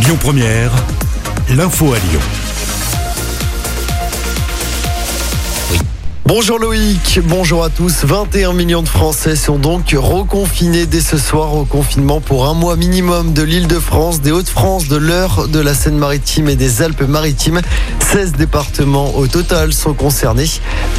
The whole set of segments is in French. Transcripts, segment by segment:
Lyon Première, l'info à Lyon. Bonjour Loïc, bonjour à tous. 21 millions de Français sont donc reconfinés dès ce soir au confinement pour un mois minimum de l'île de France, des Hauts-de-France, de l'Eure, de la Seine-Maritime et des Alpes-Maritimes. 16 départements au total sont concernés.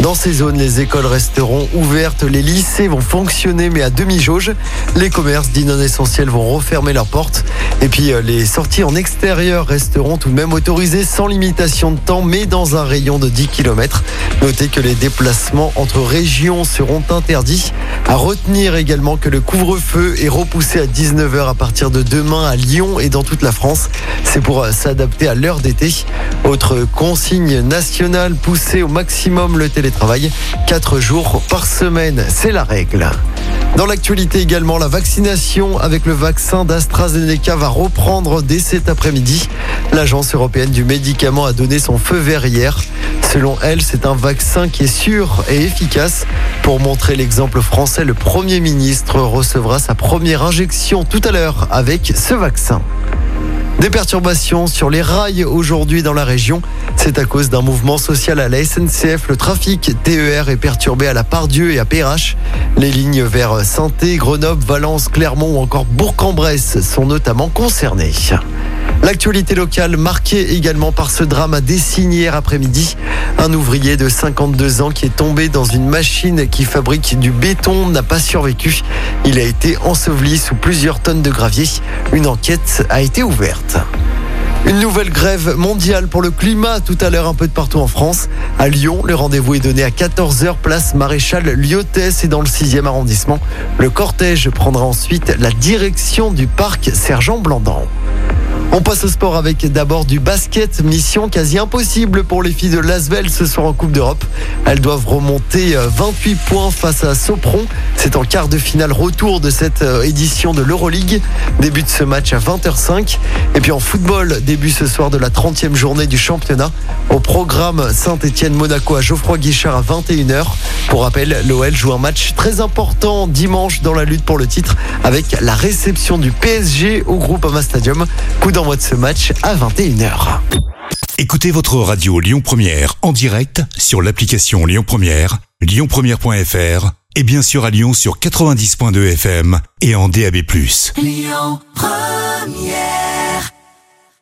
Dans ces zones, les écoles resteront ouvertes, les lycées vont fonctionner mais à demi-jauge. Les commerces dits non essentiels vont refermer leurs portes. Et puis euh, les sorties en extérieur resteront tout de même autorisées sans limitation de temps mais dans un rayon de 10 km. Notez que les déplacements entre régions seront interdits. À retenir également que le couvre-feu est repoussé à 19h à partir de demain à Lyon et dans toute la France. C'est pour euh, s'adapter à l'heure d'été. Autre consigne nationale, pousser au maximum le télétravail. 4 jours par semaine, c'est la règle. Dans l'actualité également, la vaccination avec le vaccin d'AstraZeneca va reprendre dès cet après-midi. L'Agence européenne du médicament a donné son feu vert hier. Selon elle, c'est un vaccin qui est sûr et efficace. Pour montrer l'exemple français, le Premier ministre recevra sa première injection tout à l'heure avec ce vaccin. Des perturbations sur les rails aujourd'hui dans la région. C'est à cause d'un mouvement social à la SNCF. Le trafic TER est perturbé à la Pardieu et à Perrache. Les lignes vers saint Grenoble, Valence, Clermont ou encore Bourg-en-Bresse sont notamment concernées. L'actualité locale marquée également par ce drame à Dessines hier après-midi. Un ouvrier de 52 ans qui est tombé dans une machine qui fabrique du béton n'a pas survécu. Il a été enseveli sous plusieurs tonnes de gravier. Une enquête a été ouverte. Une nouvelle grève mondiale pour le climat tout à l'heure un peu de partout en France. À Lyon, le rendez-vous est donné à 14h place Maréchal Lyottès et dans le 6e arrondissement. Le cortège prendra ensuite la direction du parc Sergent Blandan. On passe au sport avec d'abord du basket. Mission quasi impossible pour les filles de Lasvel ce soir en Coupe d'Europe. Elles doivent remonter 28 euh, points face à Sopron. C'est en quart de finale retour de cette euh, édition de l'Euroleague. Début de ce match à 20h05. Et puis en football, début ce soir de la 30e journée du championnat. Au programme Saint-Etienne-Monaco à Geoffroy Guichard à 21h. Pour rappel, l'OL joue un match très important dimanche dans la lutte pour le titre avec la réception du PSG au groupe Ama Stadium. D'envoi de ce match à 21h. Écoutez votre radio Lyon Première en direct sur l'application Lyon Première, lyonpremière.fr et bien sûr à Lyon sur 90.2 FM et en DAB+. Lyon Première